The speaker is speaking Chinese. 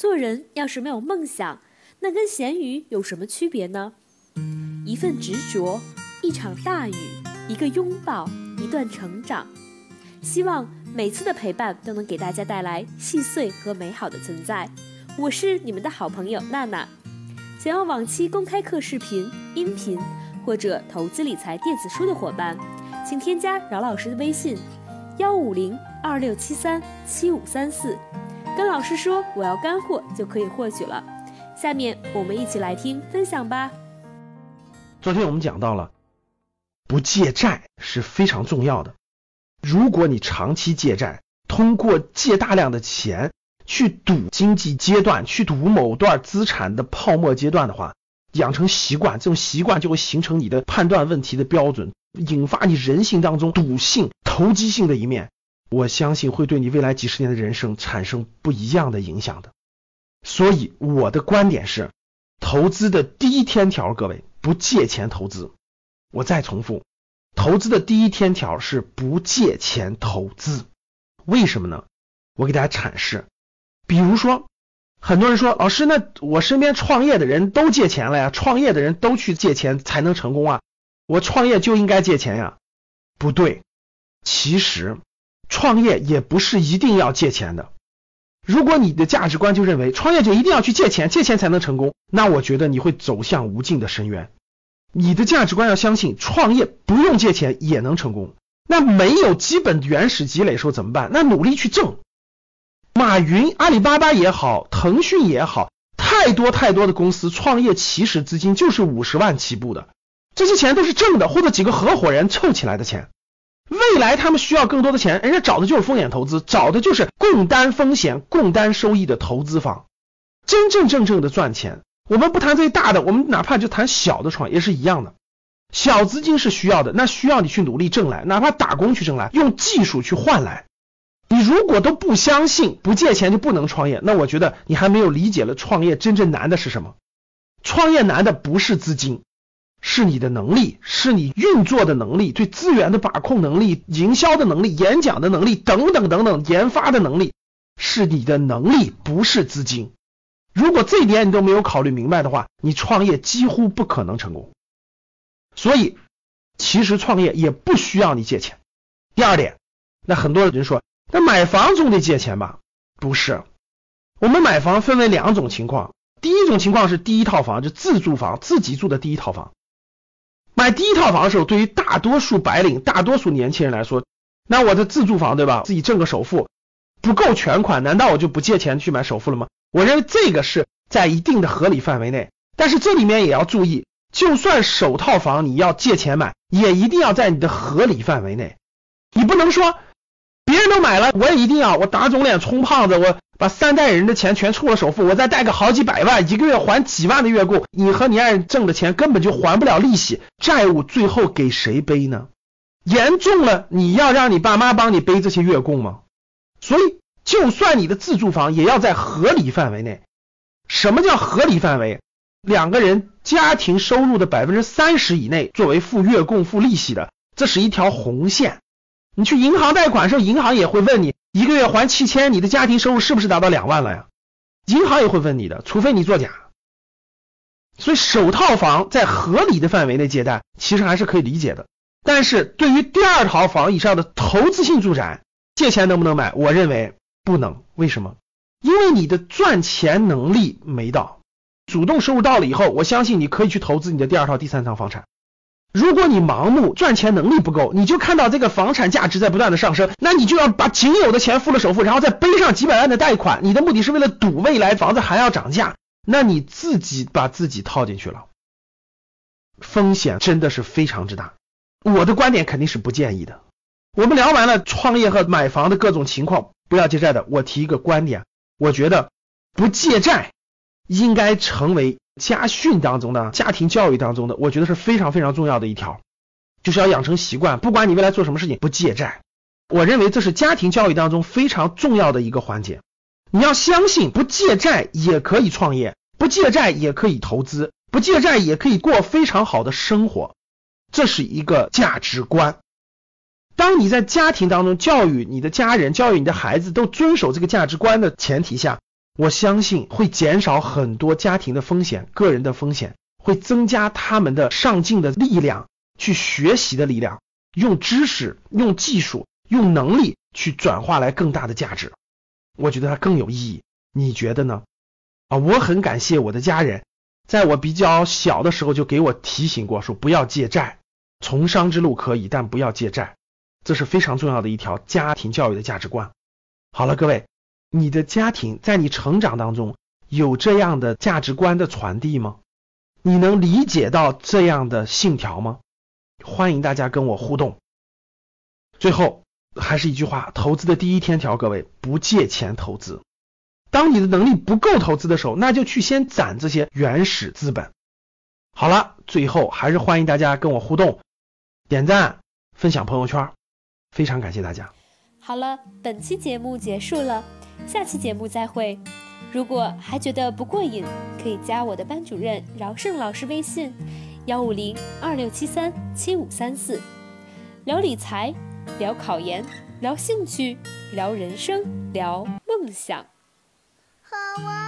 做人要是没有梦想，那跟咸鱼有什么区别呢？一份执着，一场大雨，一个拥抱，一段成长。希望每次的陪伴都能给大家带来细碎和美好的存在。我是你们的好朋友娜娜。想要往期公开课视频、音频或者投资理财电子书的伙伴，请添加饶老师的微信：幺五零二六七三七五三四，跟老师说我要干货就可以获取了。下面我们一起来听分享吧。昨天我们讲到了，不借债是非常重要的。如果你长期借债，通过借大量的钱去赌经济阶段，去赌某段资产的泡沫阶段的话，养成习惯，这种习惯就会形成你的判断问题的标准，引发你人性当中赌性、投机性的一面。我相信会对你未来几十年的人生产生不一样的影响的。所以我的观点是，投资的第一天条，各位不借钱投资。我再重复。投资的第一天条是不借钱投资，为什么呢？我给大家阐释。比如说，很多人说，老师，那我身边创业的人都借钱了呀，创业的人都去借钱才能成功啊，我创业就应该借钱呀？不对，其实创业也不是一定要借钱的。如果你的价值观就认为创业就一定要去借钱，借钱才能成功，那我觉得你会走向无尽的深渊。你的价值观要相信，创业不用借钱也能成功。那没有基本原始积累时候怎么办？那努力去挣。马云、阿里巴巴也好，腾讯也好，太多太多的公司创业起始资金就是五十万起步的，这些钱都是挣的，或者几个合伙人凑起来的钱。未来他们需要更多的钱，人家找的就是风险投资，找的就是共担风险、共担收益的投资方，真真正正的赚钱。我们不谈最大的，我们哪怕就谈小的创业是一样的。小资金是需要的，那需要你去努力挣来，哪怕打工去挣来，用技术去换来。你如果都不相信不借钱就不能创业，那我觉得你还没有理解了创业真正难的是什么。创业难的不是资金，是你的能力，是你运作的能力，对资源的把控能力、营销的能力、演讲的能力等等等等，研发的能力是你的能力，不是资金。如果这一点你都没有考虑明白的话，你创业几乎不可能成功。所以，其实创业也不需要你借钱。第二点，那很多人就说，那买房总得借钱吧？不是，我们买房分为两种情况。第一种情况是第一套房，就自住房，自己住的第一套房。买第一套房的时候，对于大多数白领、大多数年轻人来说，那我的自住房对吧？自己挣个首付不够全款，难道我就不借钱去买首付了吗？我认为这个是在一定的合理范围内，但是这里面也要注意，就算首套房你要借钱买，也一定要在你的合理范围内。你不能说别人都买了，我也一定要，我打肿脸充胖子，我把三代人的钱全出了首付，我再贷个好几百万，一个月还几万的月供，你和你爱人挣的钱根本就还不了利息，债务最后给谁背呢？严重了，你要让你爸妈帮你背这些月供吗？所以。就算你的自住房也要在合理范围内。什么叫合理范围？两个人家庭收入的百分之三十以内作为付月供、付利息的，这是一条红线。你去银行贷款时候，银行也会问你，一个月还七千，你的家庭收入是不是达到两万了呀？银行也会问你的，除非你作假。所以首套房在合理的范围内借贷，其实还是可以理解的。但是对于第二套房以上的投资性住宅，借钱能不能买？我认为。不能，为什么？因为你的赚钱能力没到，主动收入到了以后，我相信你可以去投资你的第二套、第三套房产。如果你盲目赚钱能力不够，你就看到这个房产价值在不断的上升，那你就要把仅有的钱付了首付，然后再背上几百万的贷款，你的目的是为了赌未来房子还要涨价，那你自己把自己套进去了，风险真的是非常之大。我的观点肯定是不建议的。我们聊完了创业和买房的各种情况。不要借债的，我提一个观点，我觉得不借债应该成为家训当中的家庭教育当中的，我觉得是非常非常重要的一条，就是要养成习惯，不管你未来做什么事情，不借债。我认为这是家庭教育当中非常重要的一个环节。你要相信，不借债也可以创业，不借债也可以投资，不借债也可以过非常好的生活，这是一个价值观。当你在家庭当中教育你的家人、教育你的孩子都遵守这个价值观的前提下，我相信会减少很多家庭的风险、个人的风险，会增加他们的上进的力量、去学习的力量，用知识、用技术、用能力去转化来更大的价值。我觉得它更有意义，你觉得呢？啊，我很感谢我的家人，在我比较小的时候就给我提醒过，说不要借债，从商之路可以，但不要借债，这是非常重要的一条家庭教育的价值观。好了，各位，你的家庭在你成长当中有这样的价值观的传递吗？你能理解到这样的信条吗？欢迎大家跟我互动。最后还是一句话，投资的第一天条，各位不借钱投资。当你的能力不够投资的时候，那就去先攒这些原始资本。好了，最后还是欢迎大家跟我互动，点赞、分享朋友圈，非常感谢大家。好了，本期节目结束了，下期节目再会。如果还觉得不过瘾，可以加我的班主任饶胜老师微信：幺五零二六七三七五三四，聊理财，聊考研，聊兴趣，聊人生，聊梦想。和我。